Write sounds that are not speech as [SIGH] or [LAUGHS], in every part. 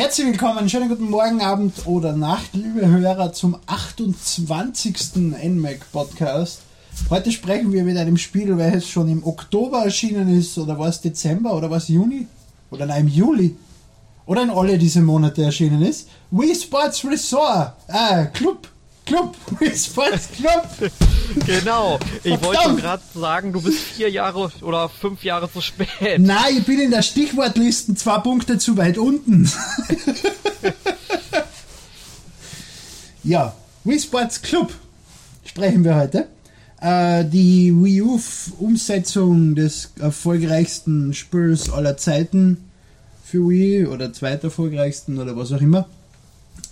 Herzlich willkommen, schönen guten Morgen, Abend oder Nacht, liebe Hörer, zum 28. NMAC Podcast. Heute sprechen wir mit einem Spiel, welches schon im Oktober erschienen ist, oder war es Dezember, oder war es Juni? Oder nein, im Juli. Oder in alle diese Monate erschienen ist. Wii Sports Resort, äh, Club, Club, [LAUGHS] Wii Sports Club. [LAUGHS] Genau, ich wollte gerade sagen, du bist vier Jahre oder fünf Jahre zu spät. Nein, ich bin in der Stichwortliste zwei Punkte zu weit unten. [LAUGHS] ja, Wii Sports Club sprechen wir heute. Äh, die Wii U-Umsetzung des erfolgreichsten Spiels aller Zeiten für Wii oder zweiterfolgreichsten oder was auch immer.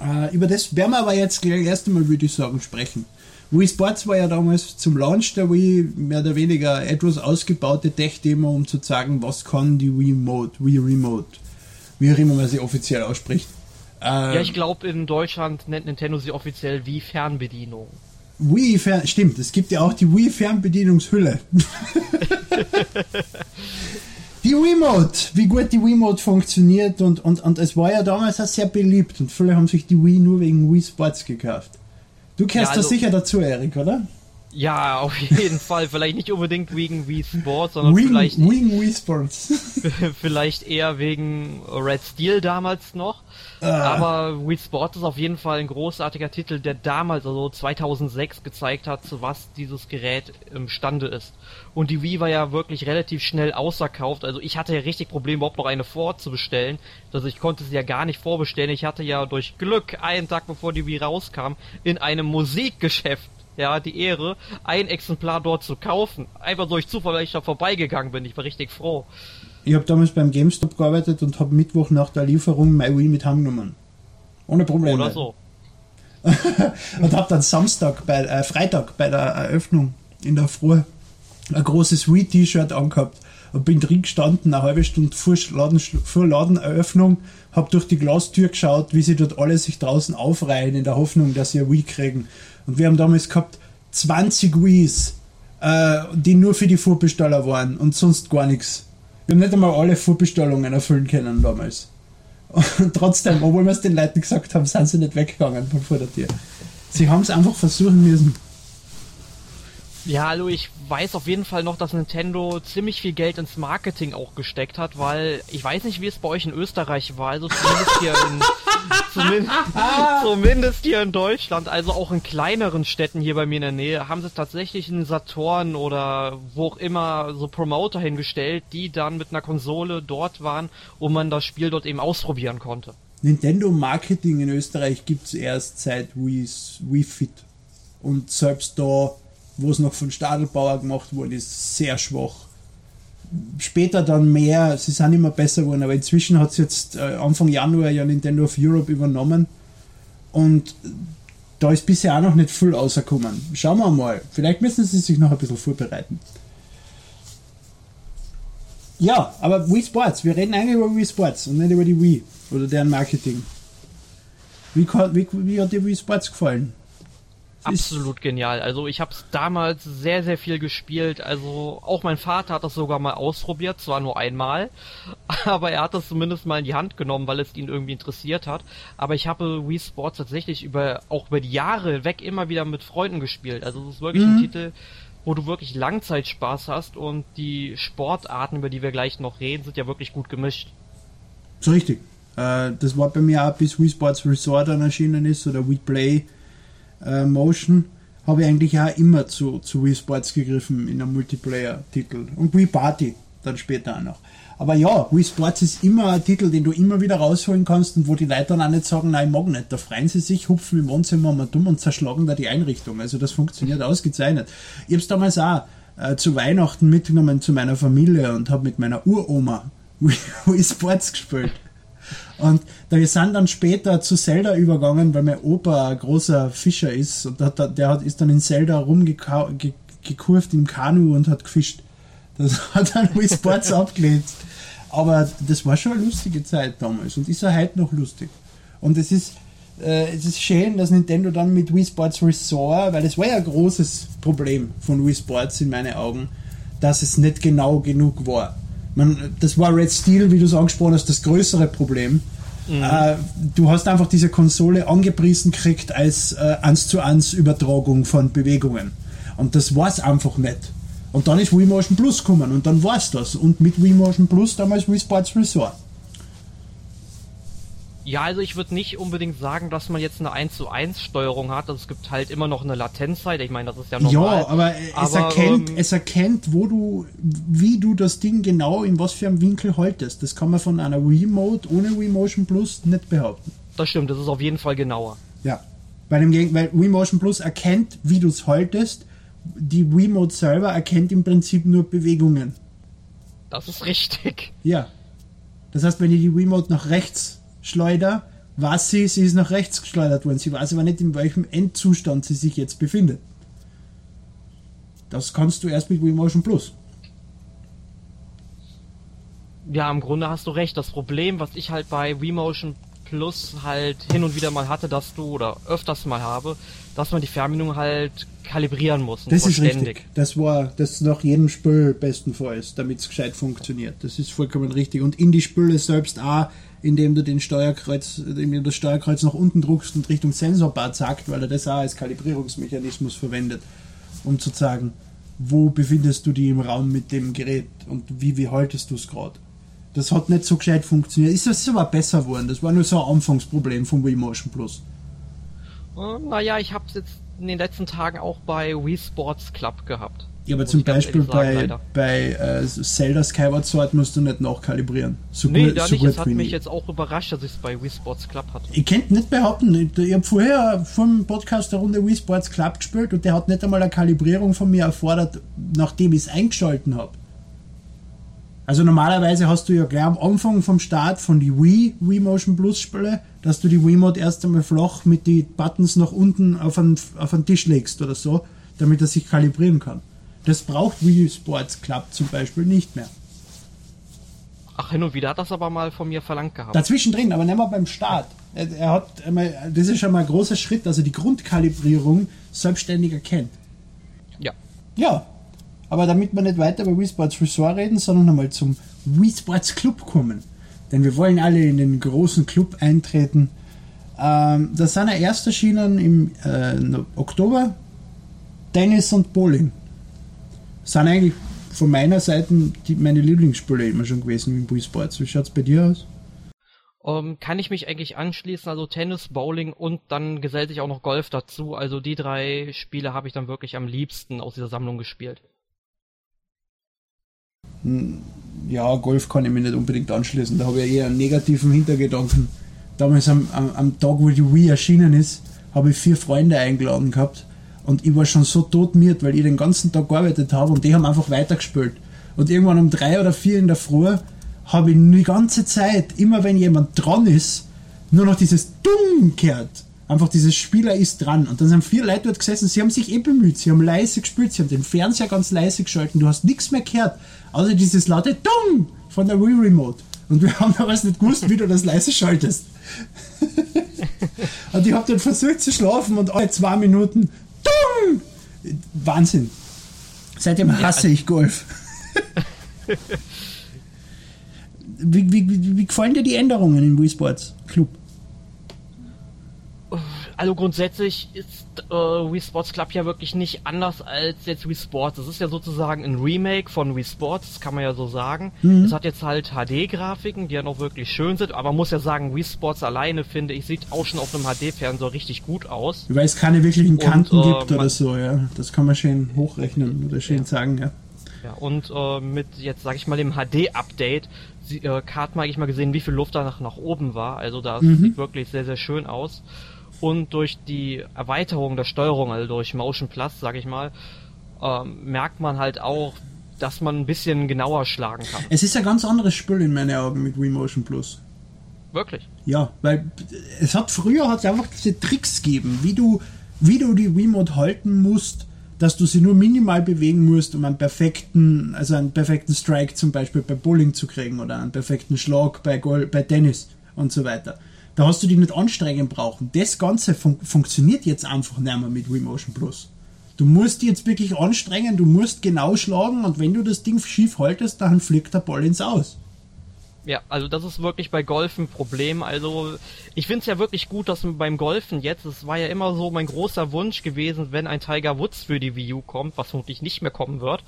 Äh, über das werden wir aber jetzt gleich erst einmal, würde ich sagen, sprechen. Wii Sports war ja damals zum Launch der Wii mehr oder weniger etwas ausgebaute Tech-Demo, um zu zeigen, was kann die Wii Mode, Wii Remote, wie auch immer man sie offiziell ausspricht. Äh, ja, ich glaube, in Deutschland nennt Nintendo sie offiziell Wii Fernbedienung. Wii Fern, stimmt, es gibt ja auch die Wii Fernbedienungshülle. [LAUGHS] die Wiimote, wie gut die Wiimote funktioniert und, und, und es war ja damals auch sehr beliebt und viele haben sich die Wii nur wegen Wii Sports gekauft. Du kennst ja, also, das sicher dazu, Erik, oder? Ja, auf [LAUGHS] jeden Fall. Vielleicht nicht unbedingt wegen Wii Sports, sondern wing, vielleicht. Wing Wii Sports. [LAUGHS] vielleicht eher wegen Red Steel damals noch. Ah. Aber Wii Sports ist auf jeden Fall ein großartiger Titel, der damals, also 2006, gezeigt hat, zu was dieses Gerät imstande ist. Und die Wii war ja wirklich relativ schnell ausverkauft. Also ich hatte ja richtig Probleme, überhaupt noch eine vorzubestellen. Also ich konnte sie ja gar nicht vorbestellen. Ich hatte ja durch Glück einen Tag bevor die Wii rauskam in einem Musikgeschäft ja, die Ehre, ein Exemplar dort zu kaufen. Einfach durch Zufall, weil ich da vorbeigegangen bin. Ich war richtig froh. Ich habe damals beim GameStop gearbeitet und habe Mittwoch nach der Lieferung mein Wii mit heimgenommen. Ohne Probleme. Oder so. [LAUGHS] und habe dann Samstag, bei, äh, Freitag bei der Eröffnung in der Früh ein großes Wii-T-Shirt angehabt und bin drin gestanden, eine halbe Stunde vor, Laden, vor Ladeneröffnung, habe durch die Glastür geschaut, wie sie dort alle sich draußen aufreihen, in der Hoffnung, dass sie ein Wii kriegen. Und wir haben damals gehabt 20 Wiis, äh, die nur für die Vorbesteller waren und sonst gar nichts. Wir haben nicht einmal alle Vorbestellungen erfüllen können damals. Und trotzdem, obwohl wir es den Leuten gesagt haben, sind sie nicht weggegangen von vor der Tür. Sie haben es einfach versuchen müssen. Ja, hallo, ich weiß auf jeden Fall noch, dass Nintendo ziemlich viel Geld ins Marketing auch gesteckt hat, weil ich weiß nicht, wie es bei euch in Österreich war, also zumindest hier in [LAUGHS] [LAUGHS] zumindest, zumindest hier in Deutschland, also auch in kleineren Städten hier bei mir in der Nähe, haben sie tatsächlich einen Saturn oder wo auch immer so Promoter hingestellt, die dann mit einer Konsole dort waren, wo man das Spiel dort eben ausprobieren konnte. Nintendo Marketing in Österreich gibt es erst seit Wii, Wii Fit. Und selbst da wo es noch von Stadelbauer gemacht wurde, ist sehr schwach. Später dann mehr, sie sind immer besser geworden, aber inzwischen hat es jetzt äh, Anfang Januar ja Nintendo of Europe übernommen und da ist bisher auch noch nicht viel rausgekommen. Schauen wir mal, vielleicht müssen sie sich noch ein bisschen vorbereiten. Ja, aber Wii Sports, wir reden eigentlich über Wii Sports und nicht über die Wii oder deren Marketing. Wie, wie, wie hat dir Wii Sports gefallen? Absolut genial. Also ich habe es damals sehr, sehr viel gespielt. Also auch mein Vater hat das sogar mal ausprobiert, zwar nur einmal, [LAUGHS] aber er hat das zumindest mal in die Hand genommen, weil es ihn irgendwie interessiert hat. Aber ich habe Wii Sports tatsächlich über auch über die Jahre weg immer wieder mit Freunden gespielt. Also es ist wirklich mhm. ein Titel, wo du wirklich Langzeitspaß hast und die Sportarten, über die wir gleich noch reden, sind ja wirklich gut gemischt. So richtig. Äh, das war bei mir auch bis Wii Sports Resort dann erschienen ist oder Wii Play äh, Motion habe ich eigentlich auch immer zu, zu Wii Sports gegriffen in einem Multiplayer-Titel. Und Wii Party dann später auch noch. Aber ja, Wii Sports ist immer ein Titel, den du immer wieder rausholen kannst und wo die Leute dann auch nicht sagen, nein, ich mag nicht. Da freuen sie sich, hupfen im Wohnzimmer mal dumm und zerschlagen da die Einrichtung. Also das funktioniert ausgezeichnet. Ich habe es damals auch äh, zu Weihnachten mitgenommen zu meiner Familie und habe mit meiner Uroma [LAUGHS] Wii Sports gespielt. Und wir sind dann später zu Zelda übergegangen, weil mein Opa ein großer Fischer ist und hat, der hat, ist dann in Zelda rumgekurft im Kanu und hat gefischt. Das [LAUGHS] hat dann Wii Sports abgelehnt. Aber das war schon eine lustige Zeit damals und ist ja heute noch lustig. Und es ist, äh, es ist schön, dass Nintendo dann mit Wii Sports Resort, weil das war ja ein großes Problem von Wii Sports in meinen Augen, dass es nicht genau genug war. Man, das war Red Steel, wie du es angesprochen hast, das größere Problem. Mhm. Äh, du hast einfach diese Konsole angepriesen gekriegt als äh, 1 zu 1 Übertragung von Bewegungen. Und das war es einfach nicht. Und dann ist Wii Motion Plus gekommen und dann war es das. Und mit Wii Motion Plus damals Wii Sports Resort. Ja, also ich würde nicht unbedingt sagen, dass man jetzt eine 1 zu 1 Steuerung hat. Also es gibt halt immer noch eine Latenzzeit. Ich meine, das ist ja normal. Ja, aber, es, aber, erkennt, ähm, es erkennt, wo du, wie du das Ding genau in was für einem Winkel haltest. Das kann man von einer Mode ohne Wii Motion Plus nicht behaupten. Das stimmt, das ist auf jeden Fall genauer. Ja. Bei dem weil Wii Motion Plus erkennt, wie du es haltest. Die Mode selber erkennt im Prinzip nur Bewegungen. Das ist richtig. Ja. Das heißt, wenn ich die Mode nach rechts Schleuder, was sie, sie ist nach rechts geschleudert worden. Sie weiß aber nicht, in welchem Endzustand sie sich jetzt befindet. Das kannst du erst mit Wii Motion Plus. Ja, im Grunde hast du recht. Das Problem, was ich halt bei Wii Motion Plus halt hin und wieder mal hatte, dass du, oder öfters mal habe, dass man die Fernbedienung halt kalibrieren muss. Das ist richtig. Das war, das nach jedem Spiel bestenfalls, damit es gescheit funktioniert. Das ist vollkommen richtig. Und in die Spüle selbst auch indem du den Steuerkreuz, indem du das Steuerkreuz nach unten druckst und Richtung Sensorbar zackt, weil er das auch als Kalibrierungsmechanismus verwendet, um zu sagen, wo befindest du dich im Raum mit dem Gerät und wie, wie haltest du es gerade. Das hat nicht so gescheit funktioniert. Ist das aber besser geworden? Das war nur so ein Anfangsproblem vom Wii Motion Plus. Uh, naja, ich habe es jetzt in den letzten Tagen auch bei Wii Sports Club gehabt. Ja, aber zum Beispiel bei, bei äh, Zelda Skyward Sword musst du nicht nachkalibrieren. So nee, gut, da so nicht. Es hat mich jetzt auch überrascht, dass ich es bei Wii Sports Club hatte. Ich könnte nicht behaupten, ich, ich habe vorher vom Podcast eine Runde Wii Sports Club gespielt und der hat nicht einmal eine Kalibrierung von mir erfordert, nachdem ich es eingeschalten habe. Also normalerweise hast du ja gleich am Anfang vom Start von die Wii, Wii Motion Plus Spiele, dass du die Wii Mode erst einmal flach mit den Buttons nach unten auf einen, auf einen Tisch legst oder so, damit er sich kalibrieren kann. Das braucht Wii Sports Club zum Beispiel nicht mehr. Ach, hin und wieder hat das aber mal von mir verlangt gehabt. Dazwischen drin, aber nicht mal beim Start. Er, er hat einmal, das ist schon mal ein großer Schritt, dass er die Grundkalibrierung selbstständig erkennt. Ja. Ja. Aber damit wir nicht weiter über Wii Sports Resort reden, sondern nochmal zum Wii Sports Club kommen. Denn wir wollen alle in den großen Club eintreten. Ähm, das sind ja erst erschienen im äh, Oktober. Tennis und Bowling sind eigentlich von meiner Seite die, meine Lieblingsspiele immer schon gewesen im Wii Sports. Wie schaut es bei dir aus? Um, ähm, kann ich mich eigentlich anschließen, also Tennis, Bowling und dann gesellt sich auch noch Golf dazu. Also die drei Spiele habe ich dann wirklich am liebsten aus dieser Sammlung gespielt. Hm, ja, Golf kann ich mir nicht unbedingt anschließen. Da habe ich eher einen negativen Hintergedanken. Damals am, am, am Tag, wo die Wii erschienen ist, habe ich vier Freunde eingeladen gehabt und ich war schon so todmiert, weil ich den ganzen Tag gearbeitet habe und die haben einfach weitergespielt. Und irgendwann um drei oder vier in der Früh habe ich die ganze Zeit, immer wenn jemand dran ist, nur noch dieses Dumm gehört. Einfach dieses Spieler ist dran. Und dann sind vier Leute dort gesessen, sie haben sich eh bemüht, sie haben leise gespielt, sie haben den Fernseher ganz leise geschalten, du hast nichts mehr gehört, außer dieses laute Dumm von der Wii Remote. Und wir [LAUGHS] haben damals nicht gewusst, wie du das leise schaltest. [LAUGHS] und ich habe dann versucht zu schlafen und alle zwei Minuten Dumm! Wahnsinn. Seitdem hasse ja, ich Golf. [LAUGHS] wie, wie, wie, wie gefallen dir die Änderungen im Wii Sports Club? Also grundsätzlich ist äh, Wii Sports Club ja wirklich nicht anders als jetzt Wii Sports. Es ist ja sozusagen ein Remake von Wii Sports, das kann man ja so sagen. Mhm. Es hat jetzt halt HD-Grafiken, die ja noch wirklich schön sind, aber man muss ja sagen, Wii Sports alleine, finde ich, sieht auch schon auf einem HD-Fernseher richtig gut aus. Weil es keine wirklichen Kanten und, äh, gibt oder so, ja. Das kann man schön hochrechnen oder schön ja. sagen, ja. Ja, und äh, mit jetzt, sag ich mal, dem HD-Update äh, hat man eigentlich mal gesehen, wie viel Luft da nach, nach oben war. Also das mhm. sieht wirklich sehr, sehr schön aus und durch die Erweiterung der Steuerung, also durch Motion Plus, sag ich mal, ähm, merkt man halt auch, dass man ein bisschen genauer schlagen kann. Es ist ein ganz anderes Spiel in meinen Augen mit Wii Motion Plus. Wirklich? Ja, weil es hat früher hat es einfach diese Tricks gegeben, wie du, wie du die Wiimote halten musst, dass du sie nur minimal bewegen musst, um einen perfekten, also einen perfekten Strike zum Beispiel bei Bowling zu kriegen oder einen perfekten Schlag bei, Goal, bei Tennis und so weiter. Da hast du dich nicht anstrengen brauchen. Das Ganze fun funktioniert jetzt einfach nicht mehr mit Wii Motion Plus. Du musst dich jetzt wirklich anstrengen, du musst genau schlagen und wenn du das Ding schief haltest, dann fliegt der Ball ins Aus. Ja, also das ist wirklich bei Golfen ein Problem. Also ich finde es ja wirklich gut, dass beim Golfen jetzt, es war ja immer so mein großer Wunsch gewesen, wenn ein Tiger Woods für die Wii U kommt, was vermutlich nicht mehr kommen wird,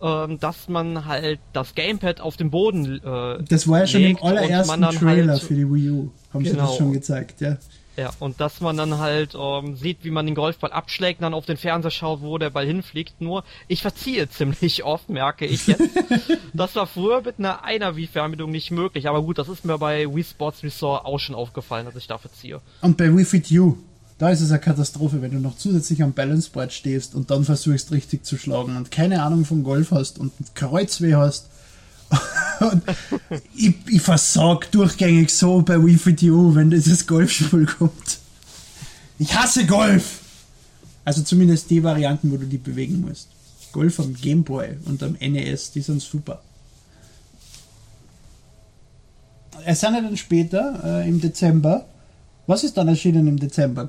ähm, dass man halt das Gamepad auf dem Boden äh, Das war ja schon im allerersten Trailer halt, für die Wii U, haben genau. sie das genau. schon gezeigt, ja. Ja, und dass man dann halt ähm, sieht, wie man den Golfball abschlägt, dann auf den Fernseher schaut, wo der Ball hinfliegt. Nur, ich verziehe [LAUGHS] ziemlich oft, merke ich jetzt. [LAUGHS] das war früher mit einer einer Wii-Fernbedienung nicht möglich. Aber gut, das ist mir bei Wii Sports Resort auch schon aufgefallen, dass ich da verziehe. Und bei Wii Fit U, da ist es eine Katastrophe, wenn du noch zusätzlich am Balanceboard stehst und dann versuchst richtig zu schlagen und keine Ahnung vom Golf hast und Kreuzweh hast. [LAUGHS] und ich, ich versag durchgängig so bei Wii Fit U, wenn dieses Golfspiel kommt. Ich hasse Golf! Also zumindest die Varianten, wo du die bewegen musst. Golf am Gameboy und am NES, die sind super. Es sind dann später, äh, im Dezember, was ist dann erschienen im Dezember?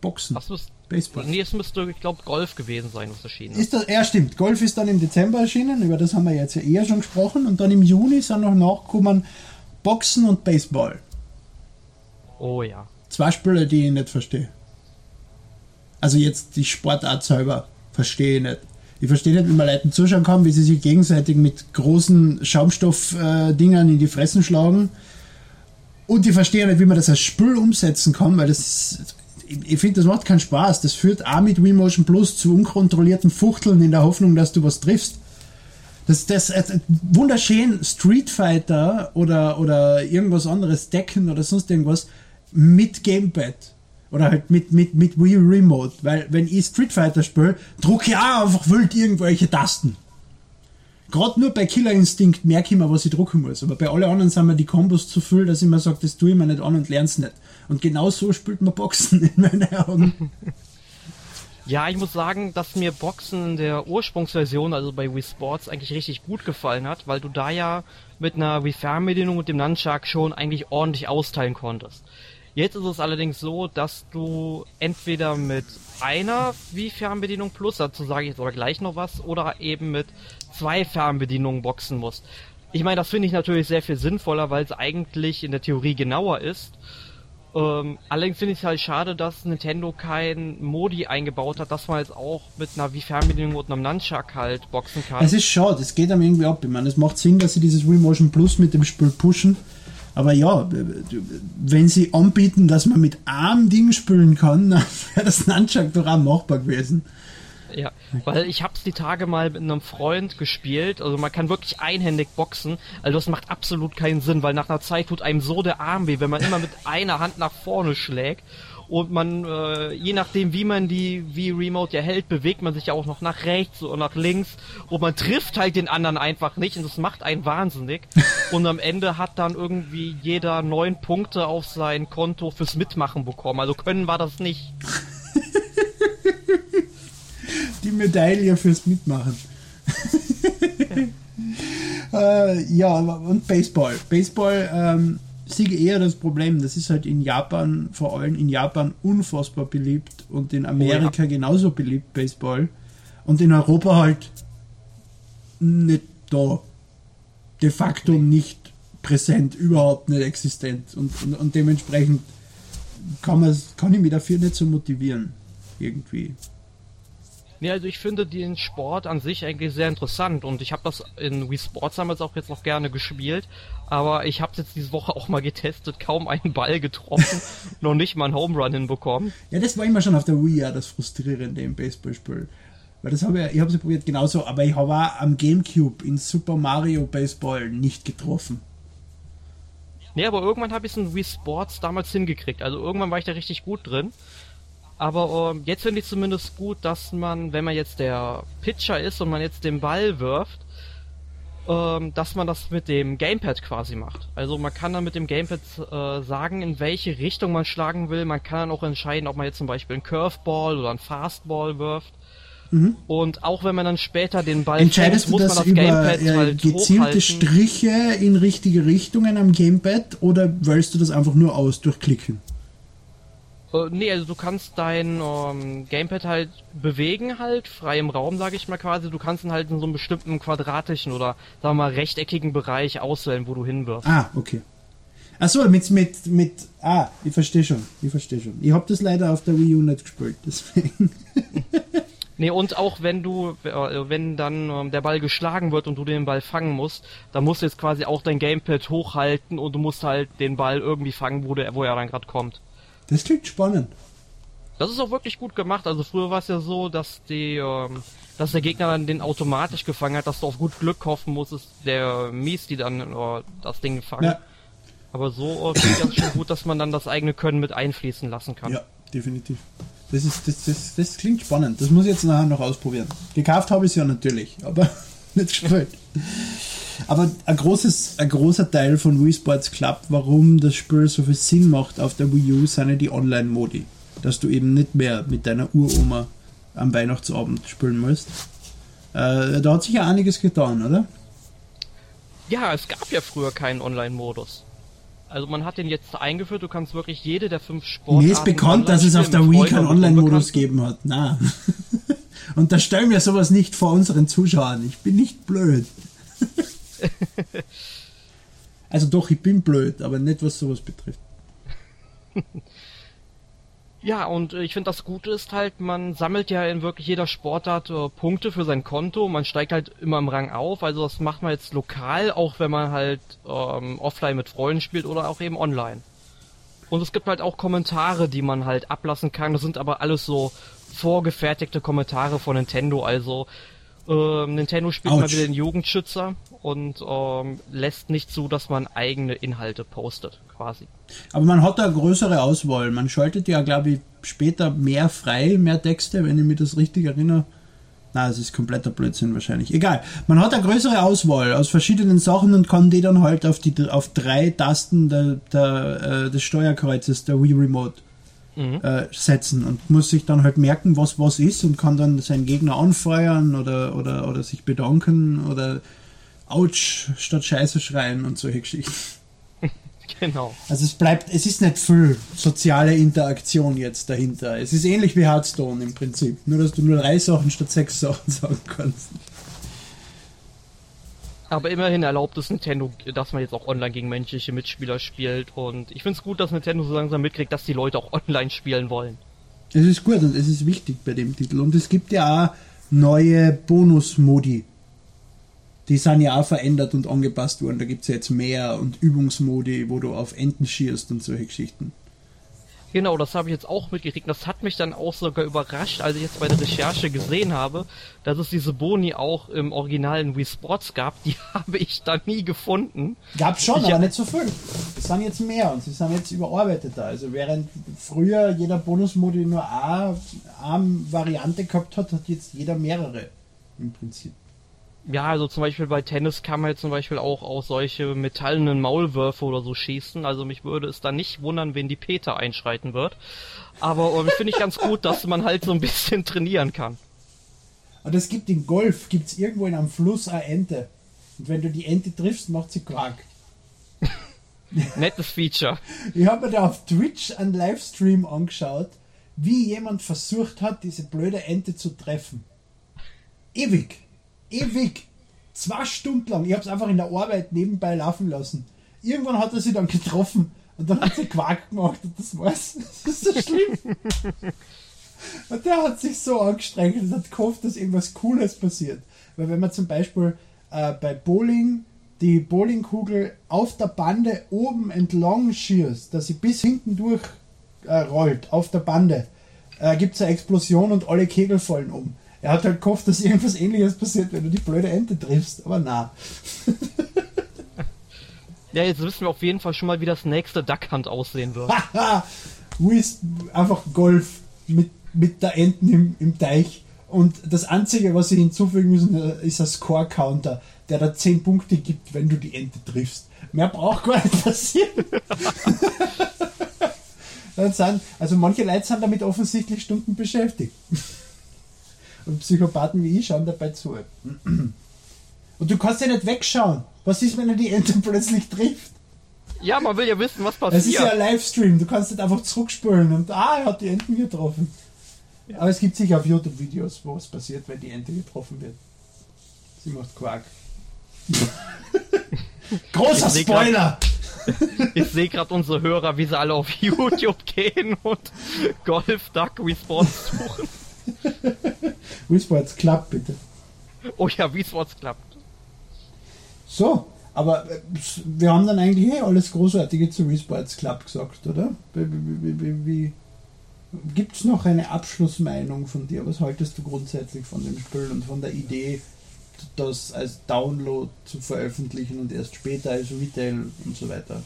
Boxen. Das muss, Baseball. Nee, es müsste, ich glaube, Golf gewesen sein, was erschienen ist. Das, ja, stimmt. Golf ist dann im Dezember erschienen, über das haben wir jetzt ja eher schon gesprochen. Und dann im Juni sind noch nachgekommen Boxen und Baseball. Oh ja. Zwei Spiele, die ich nicht verstehe. Also jetzt die Sportart selber verstehe ich nicht. Ich verstehe nicht, wie man Leuten zuschauen kann, wie sie sich gegenseitig mit großen Schaumstoffdingern äh, in die Fressen schlagen und ich verstehe nicht, wie man das als Spiel umsetzen kann, weil das, ich, finde, das macht keinen Spaß. Das führt auch mit Wii Motion Plus zu unkontrollierten Fuchteln in der Hoffnung, dass du was triffst. Das, das, äh, wunderschön Street Fighter oder, oder irgendwas anderes, Decken oder sonst irgendwas mit Gamepad. Oder halt mit, mit, mit Wii Remote. Weil, wenn ich Street Fighter spiele, drucke ich auch einfach wild irgendwelche Tasten. Gerade nur bei Killer Instinct merke ich mir, was ich drucken muss. Aber bei allen anderen sind mir die Kombos zu viel, dass ich mir sage, das tue ich mir nicht an und lerne es nicht. Und genau so spielt man Boxen [LAUGHS] in meinen Augen. Ja, ich muss sagen, dass mir Boxen in der Ursprungsversion, also bei Wii Sports, eigentlich richtig gut gefallen hat, weil du da ja mit einer Wii Fernbedienung und dem Nunchuck schon eigentlich ordentlich austeilen konntest. Jetzt ist es allerdings so, dass du entweder mit einer Wii Fernbedienung Plus, dazu sage ich jetzt aber gleich noch was, oder eben mit zwei Fernbedienungen boxen musst. Ich meine, das finde ich natürlich sehr viel sinnvoller, weil es eigentlich in der Theorie genauer ist. Ähm, allerdings finde ich es halt schade, dass Nintendo kein Modi eingebaut hat, dass man jetzt auch mit einer Wii-Fernbedienung und einem Nunchuck halt boxen kann. Es ist schade, es geht einem irgendwie ab. Ich meine, es macht Sinn, dass sie dieses Wii Motion Plus mit dem Spiel pushen. Aber ja, wenn sie anbieten, dass man mit einem Ding spielen kann, dann wäre das Nunchuck doch auch machbar gewesen. Ja, weil ich hab's die Tage mal mit einem Freund gespielt. Also man kann wirklich einhändig boxen. Also das macht absolut keinen Sinn, weil nach einer Zeit tut einem so der Arm weh, wenn man immer mit einer Hand nach vorne schlägt. Und man, äh, je nachdem wie man die wie Remote ja hält, bewegt man sich ja auch noch nach rechts oder nach links. Und man trifft halt den anderen einfach nicht und das macht einen wahnsinnig. [LAUGHS] und am Ende hat dann irgendwie jeder neun Punkte auf sein Konto fürs Mitmachen bekommen. Also können war das nicht. [LAUGHS] die Medaille fürs Mitmachen. [LAUGHS] äh, ja, und Baseball. Baseball ähm, sehe eher das Problem. Das ist halt in Japan, vor allem in Japan, unfassbar beliebt und in Amerika oh ja. genauso beliebt, Baseball. Und in Europa halt nicht da. De facto nicht präsent, überhaupt nicht existent. Und, und, und dementsprechend kann, kann ich mich dafür nicht so motivieren. Irgendwie. Nee, also ich finde den Sport an sich eigentlich sehr interessant und ich habe das in Wii Sports damals auch jetzt noch gerne gespielt, aber ich habe jetzt diese Woche auch mal getestet, kaum einen Ball getroffen, [LAUGHS] noch nicht mal einen Home Run hinbekommen. Ja, das war immer schon auf der Wii ja das Frustrierende im Baseballspiel. Weil das habe ich, ich habe sie probiert genauso, aber ich habe auch am Gamecube in Super Mario Baseball nicht getroffen. Nee, aber irgendwann habe ich es in Wii Sports damals hingekriegt. Also irgendwann war ich da richtig gut drin. Aber ähm, jetzt finde ich zumindest gut, dass man, wenn man jetzt der Pitcher ist und man jetzt den Ball wirft, ähm, dass man das mit dem Gamepad quasi macht. Also man kann dann mit dem Gamepad äh, sagen, in welche Richtung man schlagen will. Man kann dann auch entscheiden, ob man jetzt zum Beispiel einen Curveball oder einen Fastball wirft. Mhm. Und auch wenn man dann später den Ball Entscheidest fängt, muss man das über Gamepad äh, halt gezielte hochhalten. Striche in richtige Richtungen am Gamepad oder wählst du das einfach nur aus durch Klicken? Äh, nee, also du kannst dein ähm, Gamepad halt bewegen halt, frei im Raum, sage ich mal quasi. Du kannst ihn halt in so einem bestimmten quadratischen oder, sagen wir mal, rechteckigen Bereich auswählen, wo du hinwirfst. Ah, okay. Achso, mit, mit, mit, ah, ich verstehe schon, ich verstehe schon. Ich habe das leider auf der Wii U nicht gespielt, [LAUGHS] deswegen. nee, und auch wenn du, äh, wenn dann ähm, der Ball geschlagen wird und du den Ball fangen musst, dann musst du jetzt quasi auch dein Gamepad hochhalten und du musst halt den Ball irgendwie fangen, wo, der, wo er dann gerade kommt. Das klingt spannend. Das ist auch wirklich gut gemacht. Also früher war es ja so, dass die, ähm, dass der Gegner dann den automatisch gefangen hat, dass du auf gut Glück hoffen musstest, der Mies, die dann äh, das Ding gefangen. Ja. Aber so finde ich das schon gut, dass man dann das eigene Können mit einfließen lassen kann. Ja, definitiv. Das, ist, das, das, das klingt spannend. Das muss ich jetzt nachher noch ausprobieren. Gekauft habe ich es ja natürlich, aber [LAUGHS] nicht gespielt. Aber ein, großes, ein großer Teil von Wii Sports Club, warum das Spiel so viel Sinn macht auf der Wii U, sind ja die Online-Modi. Dass du eben nicht mehr mit deiner Uroma am Weihnachtsabend spielen musst. Äh, da hat sich ja einiges getan, oder? Ja, es gab ja früher keinen Online-Modus. Also man hat den jetzt eingeführt, du kannst wirklich jede der fünf Sportarten... Mir ist bekannt, dass es auf der Wii keinen Online-Modus gegeben hat. Na. [LAUGHS] und da stellen wir sowas nicht vor unseren Zuschauern. Ich bin nicht blöd. [LAUGHS] also doch, ich bin blöd, aber nicht was sowas betrifft. [LAUGHS] Ja, und äh, ich finde das Gute ist halt, man sammelt ja in wirklich jeder Sportart äh, Punkte für sein Konto, man steigt halt immer im Rang auf, also das macht man jetzt lokal, auch wenn man halt ähm, offline mit Freunden spielt oder auch eben online. Und es gibt halt auch Kommentare, die man halt ablassen kann, das sind aber alles so vorgefertigte Kommentare von Nintendo, also äh, Nintendo spielt Ouch. mal wieder den Jugendschützer und ähm, lässt nicht zu, dass man eigene Inhalte postet, quasi. Aber man hat da größere Auswahl. Man schaltet ja, glaube ich, später mehr frei, mehr Texte, wenn ich mich das richtig erinnere. Na, es ist kompletter Blödsinn wahrscheinlich. Egal. Man hat eine größere Auswahl aus verschiedenen Sachen und kann die dann halt auf die auf drei Tasten der, der, äh, des Steuerkreuzes der Wii Remote mhm. äh, setzen und muss sich dann halt merken, was was ist und kann dann seinen Gegner anfeuern oder, oder, oder sich bedanken oder Autsch statt Scheiße schreien und solche Geschichten. [LAUGHS] Genau. Also es bleibt, es ist nicht viel soziale Interaktion jetzt dahinter. Es ist ähnlich wie Hearthstone im Prinzip. Nur dass du nur drei Sachen statt sechs Sachen [LAUGHS] sagen kannst. Aber immerhin erlaubt es Nintendo, dass man jetzt auch online gegen menschliche Mitspieler spielt. Und ich finde es gut, dass Nintendo so langsam mitkriegt, dass die Leute auch online spielen wollen. Es ist gut und es ist wichtig bei dem Titel. Und es gibt ja auch neue Bonus-Modi. Die sind ja auch verändert und angepasst worden. Da gibt es ja jetzt mehr und Übungsmodi, wo du auf Enten schierst und solche Geschichten. Genau, das habe ich jetzt auch mitgekriegt. Das hat mich dann auch sogar überrascht, als ich jetzt bei der Recherche gesehen habe, dass es diese Boni auch im originalen Wii Sports gab. Die [LAUGHS] habe ich da nie gefunden. Gab schon, ich aber nicht so viel. Es sind jetzt mehr und sie sind jetzt überarbeiteter. Also während früher jeder Bonusmodi nur eine, eine Variante gehabt hat, hat jetzt jeder mehrere im Prinzip. Ja, also zum Beispiel bei Tennis kann man jetzt zum Beispiel auch auf solche metallenen Maulwürfe oder so schießen. Also mich würde es da nicht wundern, wenn die Peter einschreiten wird. Aber äh, finde ich ganz gut, dass man halt so ein bisschen trainieren kann. Und es gibt in Golf, gibt es irgendwo in einem Fluss eine Ente. Und wenn du die Ente triffst, macht sie Quark. [LAUGHS] Nettes Feature. Ich habe mir da auf Twitch einen Livestream angeschaut, wie jemand versucht hat, diese blöde Ente zu treffen. Ewig ewig, zwei Stunden lang. Ich habe es einfach in der Arbeit nebenbei laufen lassen. Irgendwann hat er sie dann getroffen und dann hat sie Quark gemacht und das war's. [LAUGHS] Das ist so schlimm. Und der hat sich so angestrengt und hat gehofft, dass irgendwas Cooles passiert. Weil wenn man zum Beispiel äh, bei Bowling die Bowlingkugel auf der Bande oben entlang schießt, dass sie bis hinten durch äh, rollt, auf der Bande, äh, gibt es eine Explosion und alle Kegel fallen um. Er hat halt gehofft, dass irgendwas ähnliches passiert, wenn du die blöde Ente triffst, aber na. [LAUGHS] ja, jetzt wissen wir auf jeden Fall schon mal, wie das nächste Duck Hunt aussehen wird. ist einfach Golf mit, mit der Enten im, im Teich. Und das Einzige, was sie hinzufügen müssen, äh, ist ein Score-Counter, der da 10 Punkte gibt, wenn du die Ente triffst. Mehr braucht gar nicht passieren. [LAUGHS] Also manche Leute sind damit offensichtlich Stunden beschäftigt. Und Psychopathen wie ich schauen dabei zu. Und du kannst ja nicht wegschauen. Was ist, wenn er die Ente [LAUGHS] plötzlich trifft? Ja, man will ja wissen, was passiert. Es ist ja ein Livestream, du kannst nicht einfach zurückspulen und ah, er hat die Enten getroffen. Ja. Aber es gibt sicher auf YouTube Videos, wo es passiert, wenn die Ente getroffen wird. Sie macht Quark. [LAUGHS] Großer Spoiler! [LAUGHS] ich sehe gerade unsere Hörer, wie sie alle auf YouTube gehen und Golf Duck Sports suchen. [LAUGHS] Wii Sports klappt bitte. Oh ja, Wii Sports klappt. So, aber äh, wir haben dann eigentlich eh alles Großartige zu Wii Sports Club gesagt, oder? Wie Gibt es noch eine Abschlussmeinung von dir? Was haltest du grundsätzlich von dem Spiel und von der Idee, das als Download zu veröffentlichen und erst später als Retail und so weiter?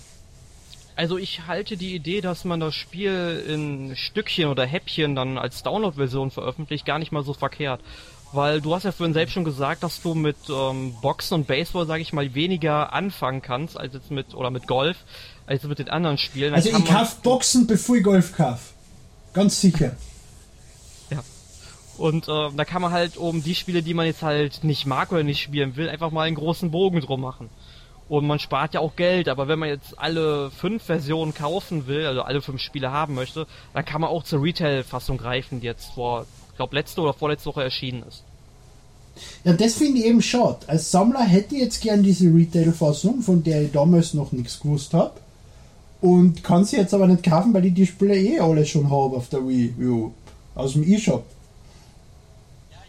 Also ich halte die Idee, dass man das Spiel in Stückchen oder Häppchen dann als Download-Version veröffentlicht, gar nicht mal so verkehrt. Weil du hast ja vorhin selbst schon gesagt, dass du mit ähm, Boxen und Baseball, sage ich mal, weniger anfangen kannst, als jetzt mit, oder mit Golf, als mit den anderen Spielen. also ich kauf Boxen, bevor ich Golf kauf. Ganz sicher. Ja. Und äh, da kann man halt um die Spiele, die man jetzt halt nicht mag oder nicht spielen will, einfach mal einen großen Bogen drum machen. Und man spart ja auch Geld, aber wenn man jetzt alle fünf Versionen kaufen will, also alle fünf Spiele haben möchte, dann kann man auch zur Retail-Fassung greifen, die jetzt vor, ich glaube, letzte oder vorletzte Woche erschienen ist. Ja, das finde ich eben schade. Als Sammler hätte ich jetzt gern diese Retail-Fassung, von der ich damals noch nichts gewusst habe. Und kann sie jetzt aber nicht kaufen, weil ich die Spiele eh alle schon habe auf der Wii U. Aus dem E-Shop.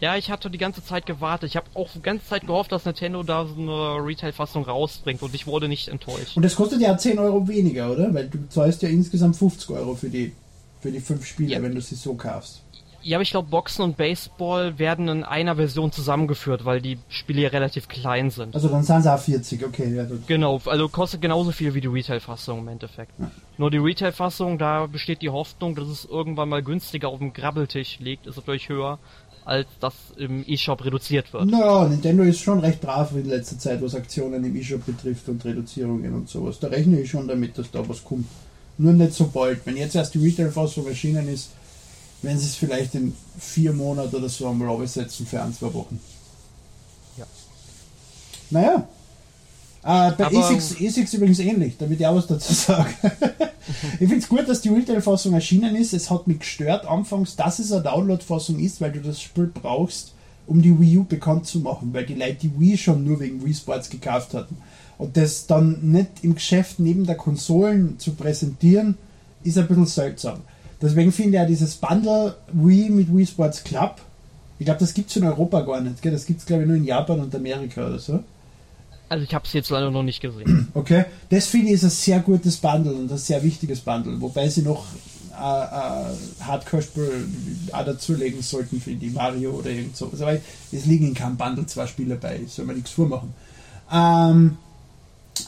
Ja, ich hatte die ganze Zeit gewartet. Ich habe auch die ganze Zeit gehofft, dass Nintendo da so eine Retail-Fassung rausbringt und ich wurde nicht enttäuscht. Und das kostet ja 10 Euro weniger, oder? Weil du zahlst ja insgesamt 50 Euro für die, für die fünf Spiele, ja. wenn du sie so kaufst. Ja, aber ich glaube, Boxen und Baseball werden in einer Version zusammengeführt, weil die Spiele ja relativ klein sind. Also dann sind sie auch 40, okay. Ja, genau, also kostet genauso viel wie die Retail-Fassung im Endeffekt. Ja. Nur die Retail-Fassung, da besteht die Hoffnung, dass es irgendwann mal günstiger auf dem Grabbeltisch liegt, ist natürlich höher, als das im E-Shop reduziert wird. Naja, Nintendo ist schon recht brav in letzter Zeit, was Aktionen im E-Shop betrifft und Reduzierungen und sowas. Da rechne ich schon damit, dass da was kommt. Nur nicht so bald. Wenn jetzt erst die Retail-Fassung erschienen ist, wenn sie es vielleicht in vier Monaten oder so am Lobby setzen für ein, zwei Wochen. Ja. Naja. Äh, bei ASICS, ASICS übrigens ähnlich, damit ich auch was dazu sage. [LAUGHS] ich finde es gut, dass die Retail-Fassung erschienen ist. Es hat mich gestört anfangs, dass es eine Download-Fassung ist, weil du das Spiel brauchst, um die Wii U bekannt zu machen, weil die Leute die Wii schon nur wegen Wii Sports gekauft hatten. Und das dann nicht im Geschäft neben der Konsolen zu präsentieren, ist ein bisschen seltsam. Deswegen finde ich ja dieses Bundle Wii mit Wii Sports Club, ich glaube, das gibt es in Europa gar nicht. Gell? Das gibt es, glaube ich, nur in Japan und Amerika oder so. Also ich habe es jetzt leider noch nicht gesehen. [CLEARS THROAT] Okay, das finde ich ist ein sehr gutes Bundle und ein sehr wichtiges Bundle, wobei sie noch äh, äh, Hardcore-Spiel auch dazulegen sollten, für die Mario oder irgend so. Also, es liegen in keinem Bundle zwei Spiele bei, soll man nichts vormachen. Ähm,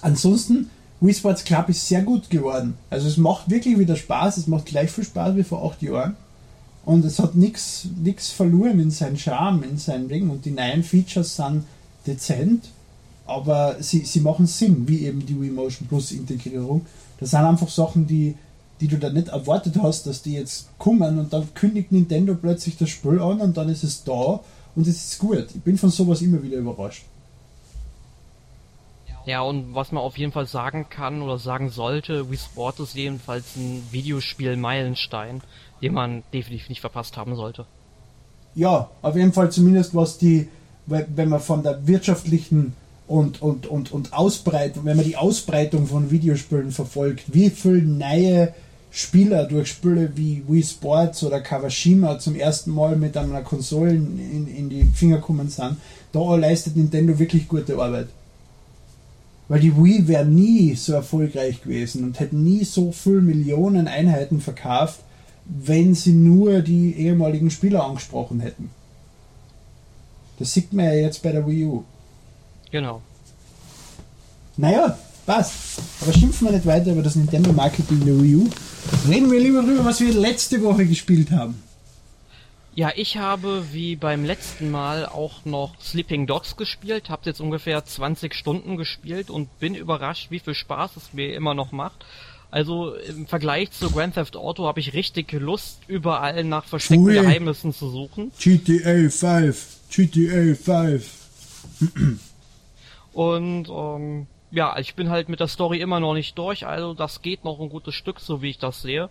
ansonsten Wii Sports Club ist sehr gut geworden. Also es macht wirklich wieder Spaß, es macht gleich viel Spaß wie vor acht Jahren. Und es hat nichts verloren in seinen Charme, in seinem Ding. Und die neuen Features sind dezent, aber sie, sie machen Sinn, wie eben die Wii Motion Plus Integrierung. Das sind einfach Sachen, die, die du da nicht erwartet hast, dass die jetzt kommen und dann kündigt Nintendo plötzlich das Spiel an und dann ist es da und es ist gut. Ich bin von sowas immer wieder überrascht. Ja, und was man auf jeden Fall sagen kann oder sagen sollte, Wii Sport ist jedenfalls ein Videospiel-Meilenstein, den man definitiv nicht verpasst haben sollte. Ja, auf jeden Fall zumindest was die, wenn man von der wirtschaftlichen und, und, und, und Ausbreitung, wenn man die Ausbreitung von Videospielen verfolgt, wie viele neue Spieler durch Spiele wie Wii Sports oder Kawashima zum ersten Mal mit einer Konsole in, in die Finger kommen sind, da leistet Nintendo wirklich gute Arbeit. Weil die Wii wäre nie so erfolgreich gewesen und hätte nie so viele Millionen Einheiten verkauft, wenn sie nur die ehemaligen Spieler angesprochen hätten. Das sieht man ja jetzt bei der Wii U. Genau. Naja, passt. Aber schimpfen wir nicht weiter über das Nintendo-Marketing der Wii U. Reden wir lieber darüber, was wir letzte Woche gespielt haben. Ja, ich habe wie beim letzten Mal auch noch Sleeping Dogs gespielt, habe jetzt ungefähr 20 Stunden gespielt und bin überrascht, wie viel Spaß es mir immer noch macht. Also im Vergleich zu Grand Theft Auto habe ich richtig Lust, überall nach versteckten Ui. Geheimnissen zu suchen. GTA 5, GTA 5. und ähm, ja, ich bin halt mit der Story immer noch nicht durch, also das geht noch ein gutes Stück, so wie ich das sehe.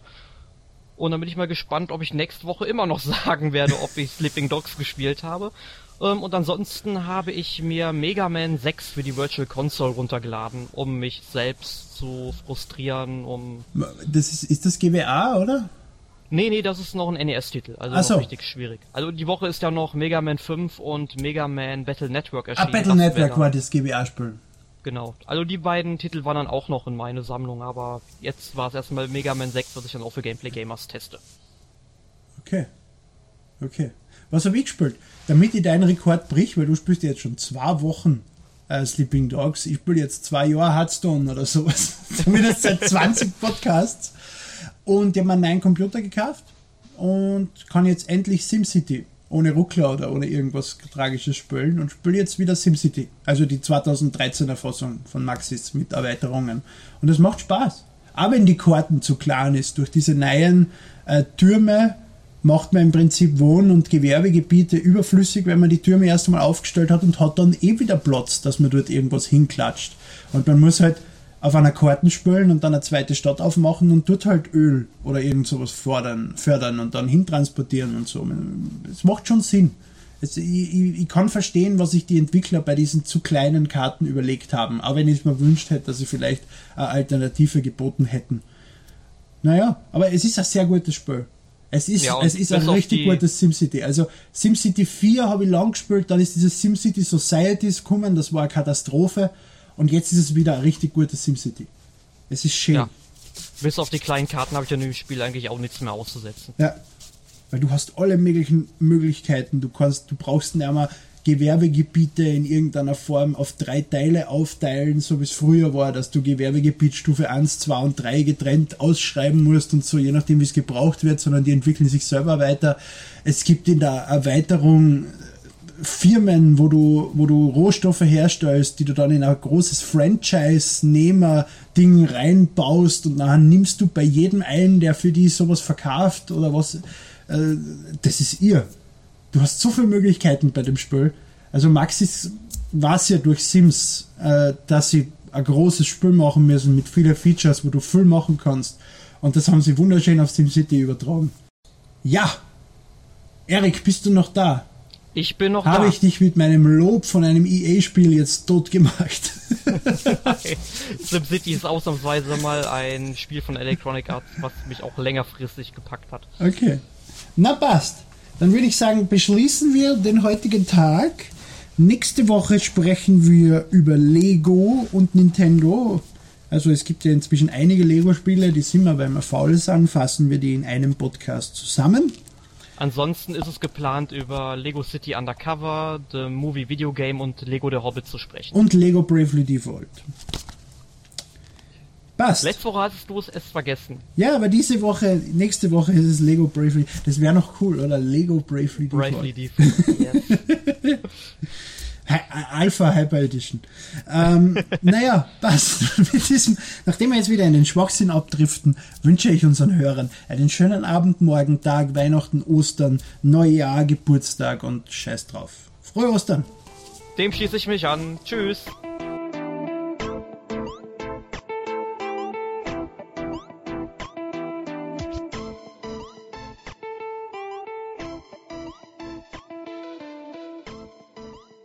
Und dann bin ich mal gespannt, ob ich nächste Woche immer noch [LAUGHS] sagen werde, ob ich Sleeping Dogs gespielt habe. Ähm, und ansonsten habe ich mir Mega Man 6 für die Virtual Console runtergeladen, um mich selbst zu frustrieren, um... Das ist, ist das GWA, oder? Nee, nee, das ist noch ein NES-Titel, also Ach so. noch richtig schwierig. Also die Woche ist ja noch Mega Man 5 und Mega Man Battle Network Ah, erschienen. Battle Das Network war das GWA-Spiel. Genau. Also die beiden Titel waren dann auch noch in meine Sammlung, aber jetzt war es erstmal Mega Man 6, was ich dann auch für Gameplay Gamers teste. Okay. Okay. Was habe ich gespielt? Damit ich deinen Rekord brich, weil du spielst jetzt schon zwei Wochen äh, Sleeping Dogs. Ich spiele jetzt zwei Jahre Hearthstone oder sowas. [LAUGHS] Zumindest seit 20 Podcasts. Und ich habe mir einen neuen Computer gekauft und kann jetzt endlich SimCity ohne Ruckler oder ohne irgendwas Tragisches spielen und spiele jetzt wieder SimCity. Also die 2013er Fassung von Maxis mit Erweiterungen. Und es macht Spaß. Aber wenn die Karten zu klein ist, durch diese neuen äh, Türme macht man im Prinzip Wohn- und Gewerbegebiete überflüssig, wenn man die Türme erst einmal aufgestellt hat und hat dann eh wieder Platz, dass man dort irgendwas hinklatscht. Und man muss halt auf einer Karten spielen und dann eine zweite Stadt aufmachen und dort halt Öl oder irgend sowas fördern, fördern und dann hintransportieren und so. Es macht schon Sinn. Es, ich, ich, kann verstehen, was sich die Entwickler bei diesen zu kleinen Karten überlegt haben, auch wenn ich es mir wünscht hätte, dass sie vielleicht eine Alternative geboten hätten. Naja, aber es ist ein sehr gutes Spiel. Es ist, Ja, es ist ein richtig gutes SimCity. Also SimCity 4 habe ich lang gespielt, dann ist dieses SimCity Societies gekommen, das war eine Katastrophe. Und jetzt ist es wieder ein richtig gutes SimCity. Es ist schön. Ja. Bis auf die kleinen Karten habe ich an dem Spiel eigentlich auch nichts mehr auszusetzen. Ja. Weil du hast alle möglichen Möglichkeiten. Du kannst, du brauchst nicht einmal Gewerbegebiete in irgendeiner Form auf drei Teile aufteilen, so wie es früher war, dass du Gewerbegebietsstufe 1, 2 und 3 getrennt ausschreiben musst und so, je nachdem wie es gebraucht wird, sondern die entwickeln sich selber weiter. Es gibt in der Erweiterung Firmen, wo du, wo du Rohstoffe herstellst, die du dann in ein großes Franchise-Nehmer-Ding reinbaust und nachher nimmst du bei jedem einen, der für die sowas verkauft oder was, äh, das ist ihr. Du hast so viele Möglichkeiten bei dem Spiel. Also Maxis weiß ja durch Sims, äh, dass sie ein großes Spiel machen müssen mit vielen Features, wo du viel machen kannst. Und das haben sie wunderschön auf SimCity übertragen. Ja! Erik, bist du noch da? Ich bin noch Habe da. ich dich mit meinem Lob von einem EA-Spiel jetzt tot gemacht? [LAUGHS] SimCity ist ausnahmsweise mal ein Spiel von Electronic Arts, was mich auch längerfristig gepackt hat. Okay. Na passt. Dann würde ich sagen, beschließen wir den heutigen Tag. Nächste Woche sprechen wir über Lego und Nintendo. Also es gibt ja inzwischen einige Lego-Spiele, die sind wir, weil wir faul sind, fassen wir die in einem Podcast zusammen. Ansonsten ist es geplant, über Lego City Undercover, The Movie Video Game und Lego der Hobbit zu sprechen. Und Lego Bravely Default. Passt. Letzte Woche hattest du es erst vergessen. Ja, aber diese Woche, nächste Woche ist es Lego Bravely. Das wäre noch cool, oder? Lego Bravely Default. Bravely Default. yes. [LAUGHS] Alpha Hyper Edition. Ähm, [LAUGHS] naja, passt. [LAUGHS] Mit diesem, nachdem wir jetzt wieder in den Schwachsinn abdriften, wünsche ich unseren Hörern einen schönen Abend, Morgen, Tag, Weihnachten, Ostern, Neujahr, Geburtstag und Scheiß drauf. Frohe Ostern! Dem schließe ich mich an. Tschüss.